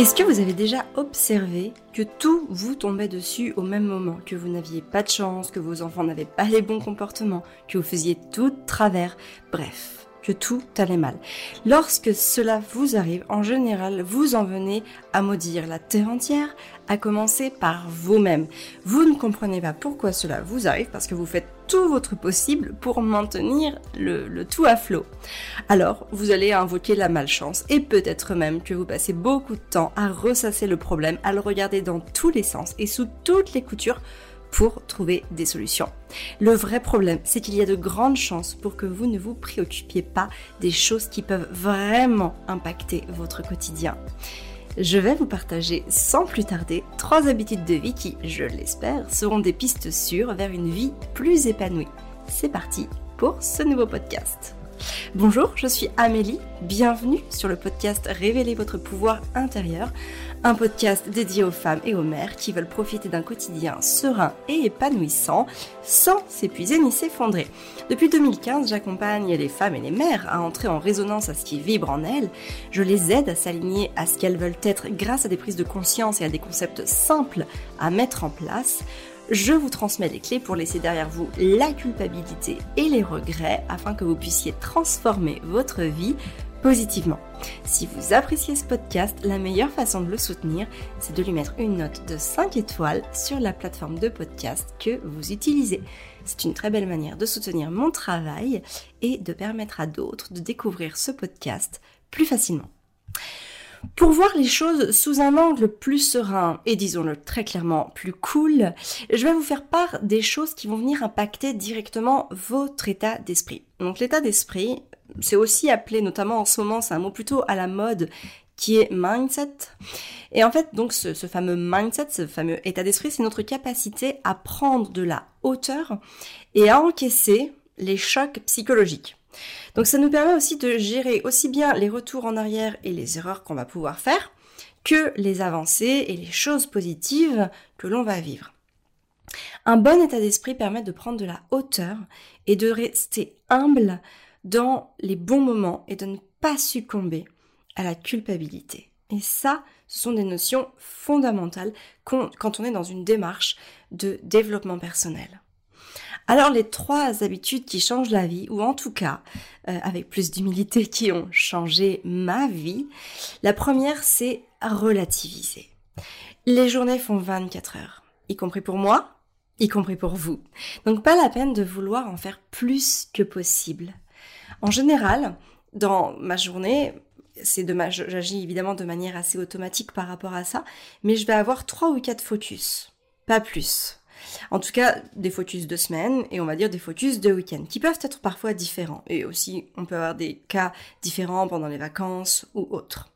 Est-ce que vous avez déjà observé que tout vous tombait dessus au même moment, que vous n'aviez pas de chance, que vos enfants n'avaient pas les bons comportements, que vous faisiez tout de travers, bref, que tout allait mal. Lorsque cela vous arrive, en général, vous en venez à maudire la terre entière, à commencer par vous-même. Vous ne comprenez pas pourquoi cela vous arrive parce que vous faites tout votre possible pour maintenir le, tout à flot. Alors, vous allez invoquer la malchance et peut-être même que vous passez beaucoup de temps à ressasser le problème, à le regarder dans tous les sens et sous toutes les coutures pour trouver des solutions. Le vrai problème, c'est qu'il y a de grandes chances pour que vous ne vous préoccupiez pas des choses qui peuvent vraiment impacter votre quotidien je vais vous partager sans plus tarder trois habitudes de vie qui, je l'espère, seront des pistes sûres vers une vie plus épanouie. C'est parti pour ce nouveau podcast. Bonjour, je suis Amélie, bienvenue sur le podcast Révéler votre pouvoir intérieur, un podcast dédié aux femmes et aux mères qui veulent profiter d'un quotidien serein et épanouissant sans s'épuiser ni s'effondrer. Depuis 2015, j'accompagne les femmes et les mères à entrer en résonance à ce qui vibre en elles, je les aide à s'aligner à ce qu'elles veulent être grâce à des prises de conscience et à des concepts simples à mettre en place je vous transmets les clés pour laisser derrière vous la culpabilité et les regrets afin que vous puissiez transformer votre vie positivement. Si vous appréciez ce podcast, la meilleure façon de le soutenir, c'est de lui mettre une note de 5 étoiles sur la plateforme de podcast que vous utilisez. C'est une très belle manière de soutenir mon travail et de permettre à d'autres de découvrir ce podcast plus facilement. Pour voir les choses sous un angle plus serein et disons-le très clairement plus cool, je vais vous faire part des choses qui vont venir impacter directement votre état d'esprit. Donc l'état d'esprit, c'est aussi appelé notamment en ce moment, c'est un mot plutôt à la mode qui est mindset. Et en fait, donc ce, ce fameux mindset, ce fameux état d'esprit, c'est notre capacité à prendre de la hauteur et à encaisser les chocs psychologiques. Donc ça nous permet aussi de gérer aussi bien les retours en arrière et les erreurs qu'on va pouvoir faire que les avancées et les choses positives que l'on va vivre. Un bon état d'esprit permet de prendre de la hauteur et de rester humble dans les bons moments et de ne pas succomber à la culpabilité. Et ça, ce sont des notions fondamentales quand on est dans une démarche de développement personnel. Alors les trois habitudes qui changent la vie, ou en tout cas euh, avec plus d'humilité qui ont changé ma vie, la première c'est relativiser. Les journées font 24 heures, y compris pour moi, y compris pour vous. Donc pas la peine de vouloir en faire plus que possible. En général, dans ma journée, c'est j'agis évidemment de manière assez automatique par rapport à ça, mais je vais avoir trois ou quatre focus, pas plus. En tout cas, des focus de semaine et on va dire des focus de week-end qui peuvent être parfois différents. Et aussi, on peut avoir des cas différents pendant les vacances ou autres.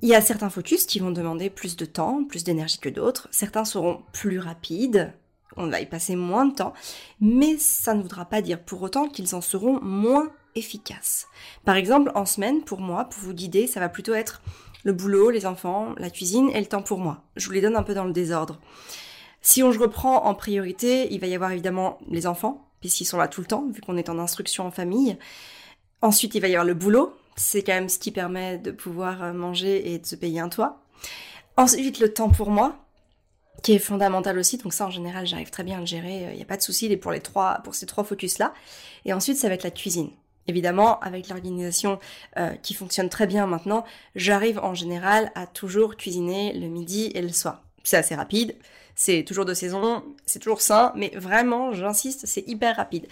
Il y a certains focus qui vont demander plus de temps, plus d'énergie que d'autres. Certains seront plus rapides, on va y passer moins de temps, mais ça ne voudra pas dire pour autant qu'ils en seront moins efficaces. Par exemple, en semaine, pour moi, pour vous guider, ça va plutôt être le boulot, les enfants, la cuisine et le temps pour moi. Je vous les donne un peu dans le désordre. Si on je reprend en priorité, il va y avoir évidemment les enfants, puisqu'ils sont là tout le temps, vu qu'on est en instruction en famille. Ensuite, il va y avoir le boulot, c'est quand même ce qui permet de pouvoir euh, manger et de se payer un toit. Ensuite, le temps pour moi, qui est fondamental aussi. Donc ça, en général, j'arrive très bien à le gérer. Il n'y a pas de souci pour les pour ces trois focus-là. Et ensuite, ça va être la cuisine. Évidemment, avec l'organisation euh, qui fonctionne très bien maintenant, j'arrive en général à toujours cuisiner le midi et le soir. C'est assez rapide, c'est toujours de saison, c'est toujours sain, mais vraiment, j'insiste, c'est hyper rapide.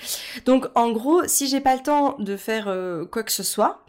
Donc en gros, si j'ai pas le temps de faire euh, quoi que ce soit,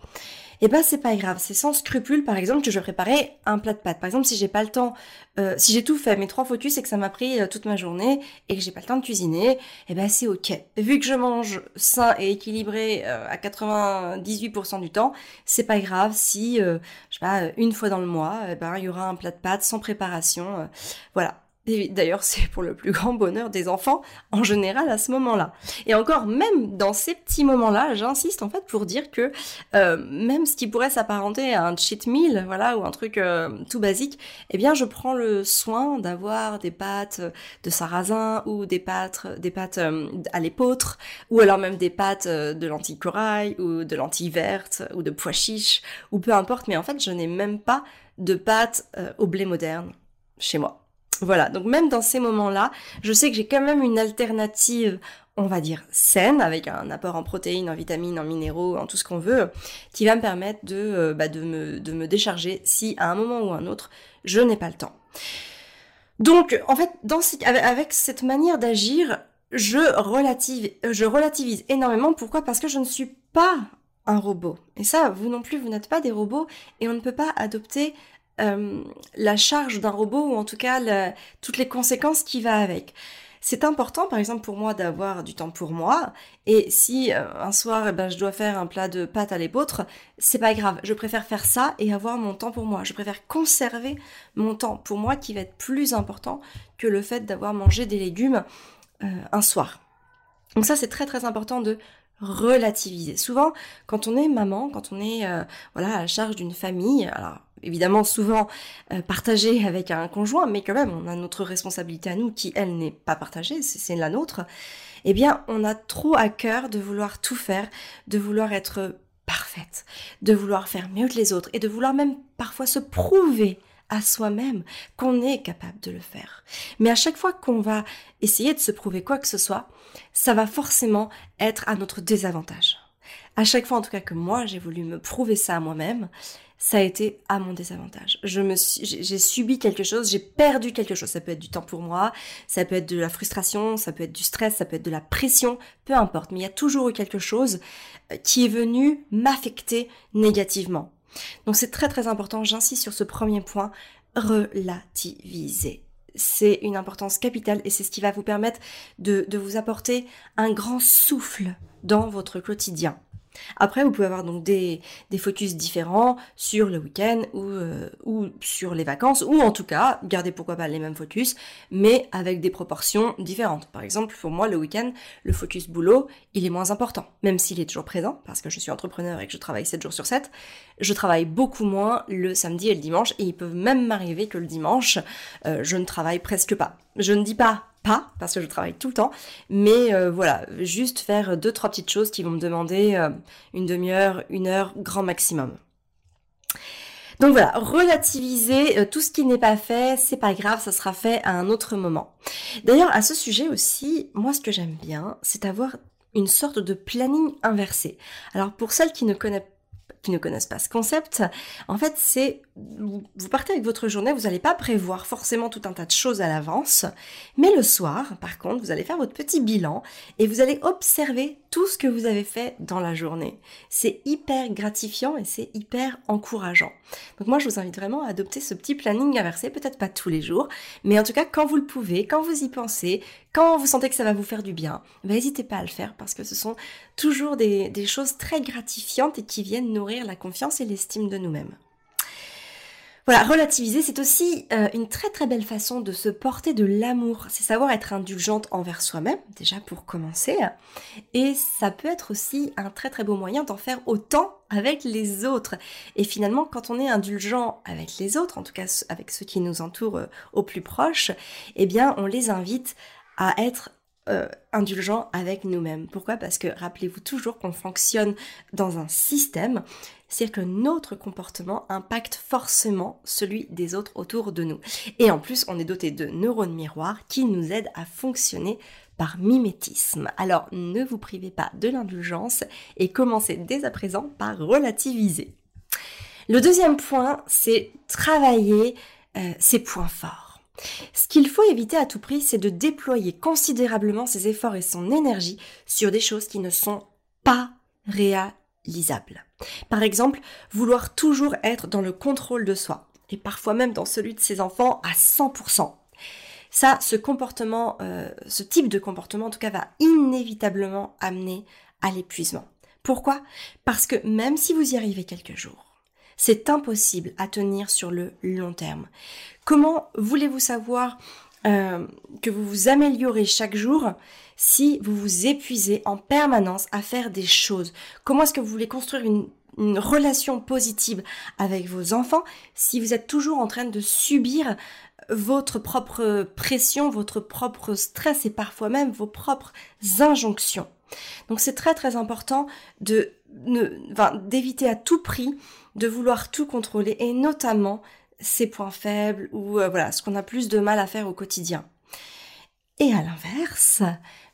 eh ben c'est pas grave, c'est sans scrupule par exemple que je préparer un plat de pâtes. Par exemple, si j'ai pas le temps, euh, si j'ai tout fait, mes trois focus, c'est que ça m'a pris euh, toute ma journée et que j'ai pas le temps de cuisiner, eh ben c'est ok. Vu que je mange sain et équilibré à 98% du temps, c'est pas grave si, je sais pas, une fois dans le mois, eh ben il y aura un plat de pâtes sans préparation, voilà D'ailleurs, c'est pour le plus grand bonheur des enfants en général à ce moment-là. Et encore, même dans ces petits moments-là, j'insiste en fait pour dire que euh, même ce qui pourrait s'apparenter à un cheat meal, voilà, ou un truc euh, tout basique, eh bien, je prends le soin d'avoir des pâtes de sarrasin ou des pâtes, des pâtes euh, à l'épeautre, ou alors même des pâtes de lentilles corail ou de lentilles vertes ou de pois chiches ou peu importe. Mais en fait, je n'ai même pas de pâtes au blé moderne chez moi. Voilà, donc même dans ces moments-là, je sais que j'ai quand même une alternative, on va dire saine, avec un apport en protéines, en vitamines, en minéraux, en tout ce qu'on veut, qui va me permettre de, euh, bah, me, décharger si à un moment ou un autre, je n'ai pas le temps. Donc, en fait, avec cette manière d'agir, je relativise énormément. Pourquoi? Parce que je ne suis pas un robot. Et ça, vous non plus, vous n'êtes pas des robots, et on ne peut pas adopter euh, la charge d'un robot ou en tout cas toutes les conséquences qui va avec. C'est important, par exemple, pour moi d'avoir du temps pour moi. Et si euh, un soir, eh ben, je dois faire un plat de pâtes à l'épeautre, c'est pas grave. Je préfère faire ça et avoir mon temps pour moi. Je préfère conserver mon temps pour moi qui va être plus important que le fait d'avoir mangé des légumes euh, un soir. Donc ça, c'est très très important de relativiser. Souvent, quand on est maman, quand on est voilà à la charge d'une famille, alors évidemment souvent euh, partagé avec un conjoint, mais quand même on a notre responsabilité à nous qui elle n'est pas partagée, c'est la nôtre. Eh bien, on a trop à cœur de vouloir tout faire, de vouloir être parfaite, de vouloir faire mieux que les autres et de vouloir même parfois se prouver à soi-même qu'on est capable de le faire. Mais à chaque fois qu'on va essayer de se prouver quoi que ce soit, ça va forcément être à notre désavantage. À chaque fois en tout cas que moi j'ai voulu me prouver ça à moi-même, ça a été à mon désavantage. Je me j'ai subi quelque chose, j'ai perdu quelque chose. Ça peut être du temps pour moi, ça peut être de la frustration, ça peut être du stress, ça peut être de la pression, peu importe. Mais il y a toujours eu quelque chose euh, qui est venu m'affecter négativement. Donc c'est très très important, j'insiste sur ce premier point, relativiser. C'est une importance capitale et c'est ce qui va vous permettre de, de vous apporter un grand souffle dans votre quotidien. Après, vous pouvez avoir donc des, focus différents sur le week-end ou, euh, ou sur les vacances, ou en tout cas, garder pourquoi pas les mêmes focus, mais avec des proportions différentes. Par exemple, pour moi, le week-end, le focus boulot, il est moins important, même s'il est toujours présent, parce que je suis entrepreneur et que je travaille 7 jours sur 7, je travaille beaucoup moins le samedi et le dimanche, et il peut même m'arriver que le dimanche, euh, je ne travaille presque pas. Je ne dis pas parce que je travaille tout le temps, mais euh, voilà, juste faire deux trois petites choses qui vont me demander euh, une demi-heure, une heure grand maximum. Donc voilà, relativiser euh, tout ce qui n'est pas fait, c'est pas grave, ça sera fait à un autre moment. D'ailleurs, à ce sujet aussi, moi ce que j'aime bien, c'est avoir une sorte de planning inversé. Alors pour celles qui ne connaissent qui ne connaissent pas ce concept, en fait, c'est vous partez avec votre journée, vous n'allez pas prévoir forcément tout un tas de choses à l'avance, mais le soir, par contre, vous allez faire votre petit bilan et vous allez observer tout ce que vous avez fait dans la journée. C'est hyper gratifiant et c'est hyper encourageant. Donc moi, je vous invite vraiment à adopter ce petit planning inversé, peut-être pas tous les jours, mais en tout cas, quand vous le pouvez, quand vous y pensez, quand vous sentez que ça va vous faire du bien, ben, n'hésitez pas à le faire parce que ce sont toujours des, des choses très gratifiantes et qui viennent nourrir la confiance et l'estime de nous-mêmes. Voilà, relativiser, c'est aussi euh, une très très belle façon de se porter de l'amour. C'est savoir être indulgente envers soi-même, déjà pour commencer. Et ça peut être aussi un très très beau moyen d'en faire autant avec les autres. Et finalement, quand on est indulgent avec les autres, en tout cas avec ceux qui nous entourent euh, au plus proche, eh bien, on les invite à être euh, indulgents avec nous-mêmes. Pourquoi? Parce que rappelez-vous toujours qu'on fonctionne dans un système c'est que notre comportement impacte forcément celui des autres autour de nous. Et en plus, on est doté de neurones miroirs qui nous aident à fonctionner par mimétisme. Alors ne vous privez pas de l'indulgence et commencez dès à présent par relativiser. Le deuxième point, c'est travailler euh, ses points forts. Ce qu'il faut éviter à tout prix, c'est de déployer considérablement ses efforts et son énergie sur des choses qui ne sont pas réalisables. Par exemple, vouloir toujours être dans le contrôle de soi, et parfois même dans celui de ses enfants à 100%. Ça, ce comportement, euh, ce type de comportement en tout cas va inévitablement amener à l'épuisement. Pourquoi? Parce que même si vous y arrivez quelques jours, c'est impossible à tenir sur le long terme. Comment voulez-vous savoir euh, que vous vous améliorez chaque jour si vous vous épuisez en permanence à faire des choses? Comment est-ce que vous voulez construire une, une relation positive avec vos enfants si vous êtes toujours en train de subir votre propre pression, votre propre stress et parfois même vos propres injonctions? Donc c'est très très important d'éviter à tout prix de vouloir tout contrôler et notamment ses points faibles ou euh, voilà ce qu'on a plus de mal à faire au quotidien. Et à l'inverse,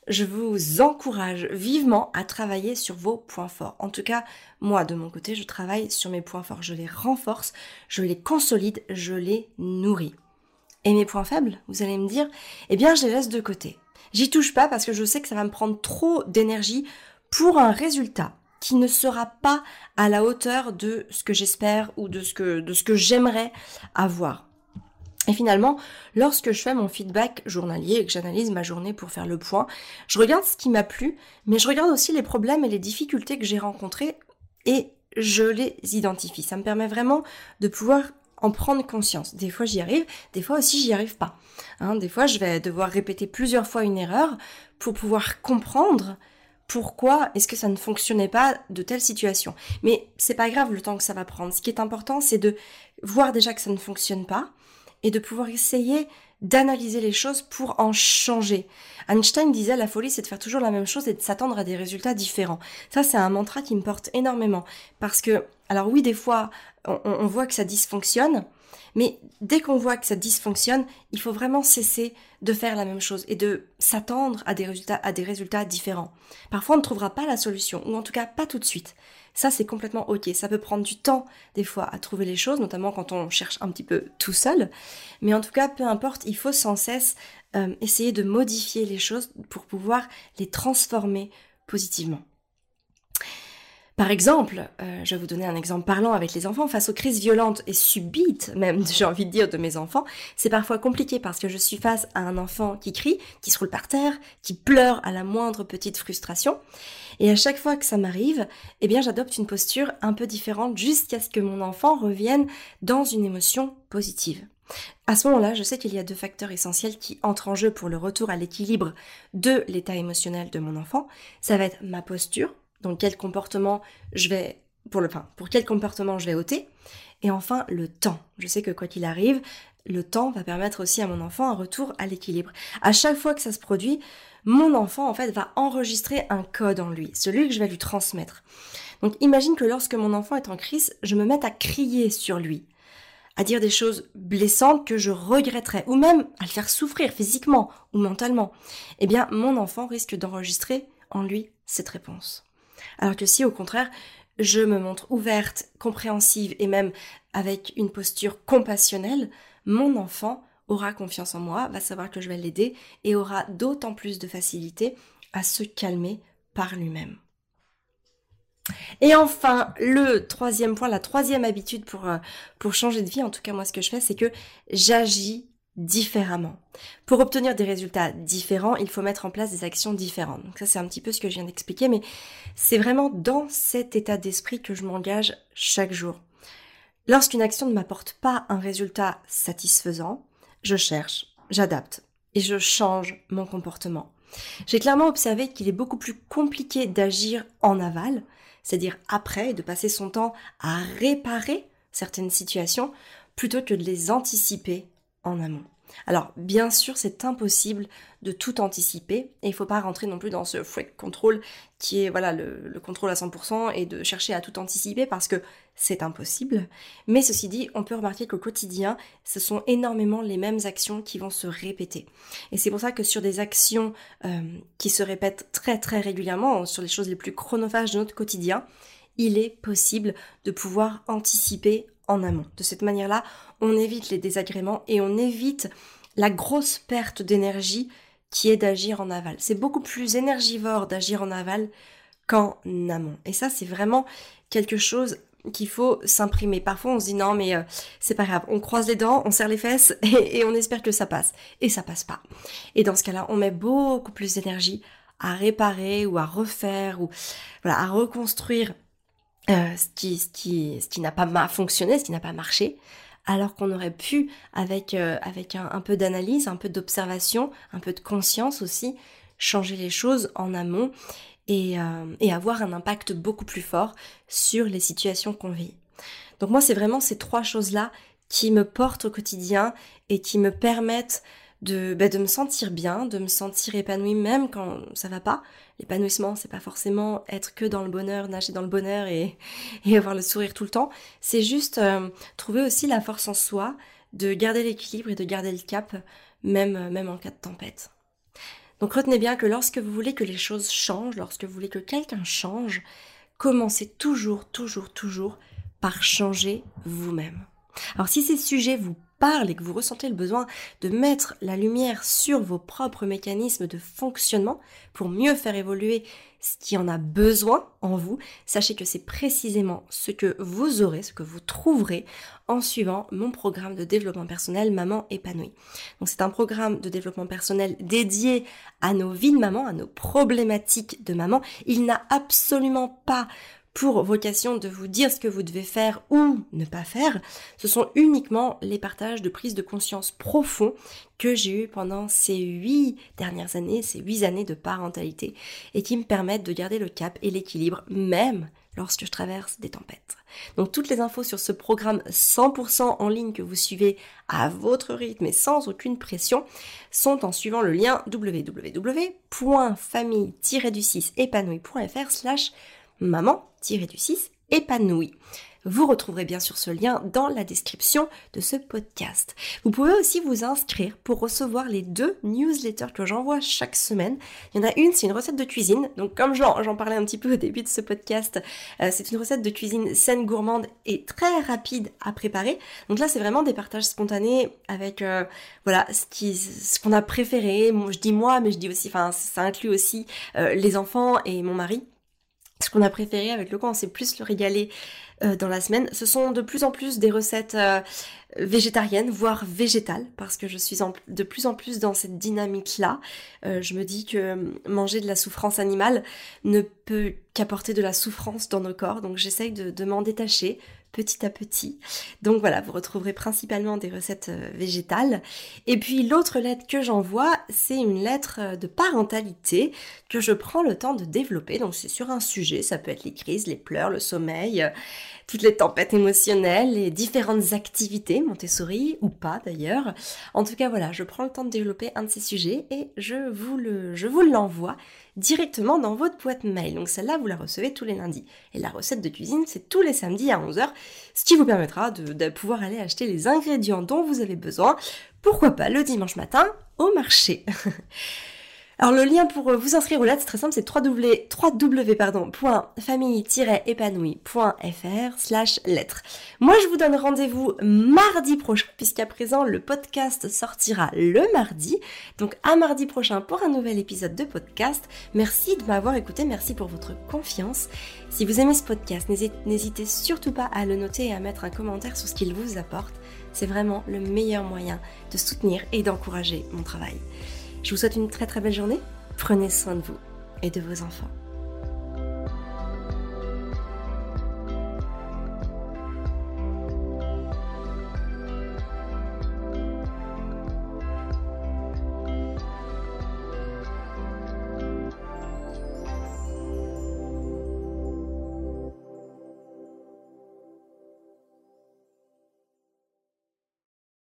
je vous encourage vivement à travailler sur vos points forts. En tout cas, moi, de mon côté, je travaille sur mes points forts. Je les renforce, je les consolide, je les nourris. Et mes points faibles, vous allez me dire, eh bien, je les laisse de côté. J'y touche pas parce que je sais que ça va me prendre trop d'énergie pour un résultat qui ne sera pas à la hauteur de ce que j'espère ou de ce que, de ce que j'aimerais avoir. Et finalement, lorsque je fais mon feedback journalier et que j'analyse ma journée pour faire le point, je regarde ce qui m'a plu, mais je regarde aussi les problèmes et les difficultés que j'ai rencontrés et je les identifie. Ça me permet vraiment de pouvoir en prendre conscience. Des fois j'y arrive, des fois aussi j'y arrive pas. Hein, des fois je vais devoir répéter plusieurs fois une erreur pour pouvoir comprendre pourquoi est-ce que ça ne fonctionnait pas de telle situation. Mais c'est pas grave le temps que ça va prendre. Ce qui est important, c'est de voir déjà que ça ne fonctionne pas et de pouvoir essayer d'analyser les choses pour en changer. Einstein disait la folie c'est de faire toujours la même chose et de s'attendre à des résultats différents. Ça c'est un mantra qui me porte énormément parce que alors oui des fois on, on voit que ça dysfonctionne mais dès qu'on voit que ça dysfonctionne, il faut vraiment cesser de faire la même chose et de s'attendre à des résultats, à des résultats différents. Parfois, on ne trouvera pas la solution, ou en tout cas pas tout de suite. Ça, c'est complètement ok. Ça peut prendre du temps, des fois, à trouver les choses, notamment quand on cherche un petit peu tout seul. Mais en tout cas, peu importe, il faut sans cesse euh, essayer de modifier les choses pour pouvoir les transformer positivement. Par exemple, euh, je vais vous donner un exemple parlant avec les enfants, face aux crises violentes et subites, même j'ai envie de dire, de mes enfants, c'est parfois compliqué parce que je suis face à un enfant qui crie, qui se roule par terre, qui pleure à la moindre petite frustration. Et à chaque fois que ça m'arrive, eh bien j'adopte une posture un peu différente jusqu'à ce que mon enfant revienne dans une émotion positive. À ce moment-là, je sais qu'il y a deux facteurs essentiels qui entrent en jeu pour le retour à l'équilibre de l'état émotionnel de mon enfant. Ça va être ma posture, donc quel comportement je vais pour le enfin, pour quel comportement je vais ôter et enfin le temps. Je sais que quoi qu'il arrive, le temps va permettre aussi à mon enfant un retour à l'équilibre. À chaque fois que ça se produit, mon enfant en fait va enregistrer un code en lui, celui que je vais lui transmettre. Donc imagine que lorsque mon enfant est en crise, je me mette à crier sur lui, à dire des choses blessantes que je regretterais, ou même à le faire souffrir physiquement ou mentalement. Eh bien, mon enfant risque d'enregistrer en lui cette réponse. Alors que si au contraire, je me montre ouverte, compréhensive et même avec une posture compassionnelle, mon enfant aura confiance en moi, va savoir que je vais l'aider et aura d'autant plus de facilité à se calmer par lui-même. Et enfin, le troisième point, la troisième habitude pour, euh, changer de vie, en tout cas moi ce que je fais, c'est que j'agis différemment. Pour obtenir des résultats différents, il faut mettre en place des actions différentes. Donc ça c'est un petit peu ce que je viens d'expliquer, mais c'est vraiment dans cet état d'esprit que je m'engage chaque jour. Lorsqu'une action ne m'apporte pas un résultat satisfaisant, je cherche, j'adapte et je change mon comportement. J'ai clairement observé qu'il est beaucoup plus compliqué d'agir en aval, c'est-à-dire après, de passer son temps à réparer certaines situations, plutôt que de les anticiper en amont. Alors, bien sûr, c'est impossible de tout anticiper et il faut pas rentrer non plus dans ce freak control qui est voilà le, contrôle à 100% et de chercher à tout anticiper parce que c'est impossible. Mais ceci dit, on peut remarquer qu'au quotidien, ce sont énormément les mêmes actions qui vont se répéter. Et c'est pour ça que sur des actions euh, qui se répètent très très régulièrement, sur les choses les plus chronophages de notre quotidien, il est possible de pouvoir anticiper en amont. De cette manière-là, on évite les désagréments et on évite la grosse perte d'énergie qui est d'agir en aval. C'est beaucoup plus énergivore d'agir en aval qu'en amont. Et ça, c'est vraiment quelque chose qu'il faut s'imprimer. Parfois, on se dit non, mais euh, c'est pas grave. On croise les dents, on serre les fesses et, on espère que ça passe. Et ça passe pas. Et dans ce cas-là, on met beaucoup plus d'énergie à réparer ou à refaire ou à reconstruire euh, ce qui, ce qui, ce qui n'a pas fonctionné, ce qui n'a pas marché, alors qu'on aurait pu, avec, euh, avec un, peu d'analyse, un peu d'observation, un peu de conscience aussi, changer les choses en amont et, euh, et avoir un impact beaucoup plus fort sur les situations qu'on vit. Donc moi, c'est vraiment ces trois choses-là qui me portent au quotidien et qui me permettent de, bah, de me sentir bien, de me sentir épanouie même quand ça va pas. L'épanouissement, c'est pas forcément être que dans le bonheur, nager dans le bonheur et, avoir le sourire tout le temps. C'est juste euh, trouver aussi la force en soi de garder l'équilibre et de garder le cap, même, même en cas de tempête. Donc retenez bien que lorsque vous voulez que les choses changent, lorsque vous voulez que quelqu'un change, commencez toujours, toujours, toujours par changer vous-même. Alors si ces sujets vous et que vous ressentez le besoin de mettre la lumière sur vos propres mécanismes de fonctionnement pour mieux faire évoluer ce qui en a besoin en vous, sachez que c'est précisément ce que vous aurez, ce que vous trouverez en suivant mon programme de développement personnel Maman épanouie. Donc c'est un programme de développement personnel dédié à nos vies de maman, à nos problématiques de maman. Il n'a absolument pas pour vocation de vous dire ce que vous devez faire ou ne pas faire, ce sont uniquement les partages de prise de conscience profond que j'ai eu pendant ces huit dernières années, ces huit années de parentalité, et qui me permettent de garder le cap et l'équilibre même lorsque je traverse des tempêtes. Donc toutes les infos sur ce programme 100% en ligne que vous suivez à votre rythme et sans aucune pression sont en suivant le lien www.famille-du6épanouie.fr slash maman-du-6 épanouie. Vous retrouverez bien sûr ce lien dans la description de ce podcast. Vous pouvez aussi vous inscrire pour recevoir les deux newsletters que j'envoie chaque semaine. Il y en a une, c'est une recette de cuisine. Donc comme j'en parlais un petit peu au début de ce podcast, euh, c'est une recette de cuisine saine, gourmande et très rapide à préparer. Donc là, c'est vraiment des partages spontanés avec euh, voilà ce ce qu'on a préféré. je dis moi, mais je dis aussi, enfin ça inclut aussi euh, les enfants et mon mari ce qu'on a préféré avec le quoi on s'est plus le régaler euh, dans la semaine. Ce sont de plus en plus des recettes euh, végétariennes, voire végétales, parce que je suis de plus en plus dans cette dynamique-là. Euh, je me dis que manger de la souffrance animale ne peut qu'apporter de la souffrance dans nos corps, donc j'essaye de m'en détacher petit à petit. Donc voilà, vous retrouverez principalement des recettes euh, végétales. Et puis l'autre lettre que j'envoie, c'est une lettre euh, de parentalité que je prends le temps de développer. Donc c'est sur un sujet, ça peut être les crises, les pleurs, le sommeil, euh, toutes les tempêtes émotionnelles, les différentes activités, Montessori ou pas d'ailleurs. En tout cas voilà, je prends le temps de développer un de ces sujets et je vous le, je vous l'envoie directement dans votre boîte mail. Donc celle-là, vous la recevez tous les lundis. Et la recette de cuisine, c'est tous les samedis à 11h, ce qui vous permettra de, de pouvoir aller acheter les ingrédients dont vous avez besoin. Pourquoi pas le dimanche matin au marché? Alors le lien pour euh, vous inscrire au lettres, c'est très simple, c'est www.famille-épanouie.fr slash lettres. Moi je vous donne rendez-vous mardi prochain, puisqu'à présent le podcast sortira le mardi. Donc à mardi prochain pour un nouvel épisode de podcast. Merci de m'avoir écouté, merci pour votre confiance. Si vous aimez ce podcast, n'hésitez surtout pas à le noter et à mettre un commentaire sur ce qu'il vous apporte. C'est vraiment le meilleur moyen de soutenir et d'encourager mon travail. Je vous souhaite une très très belle journée. Prenez soin de vous et de vos enfants.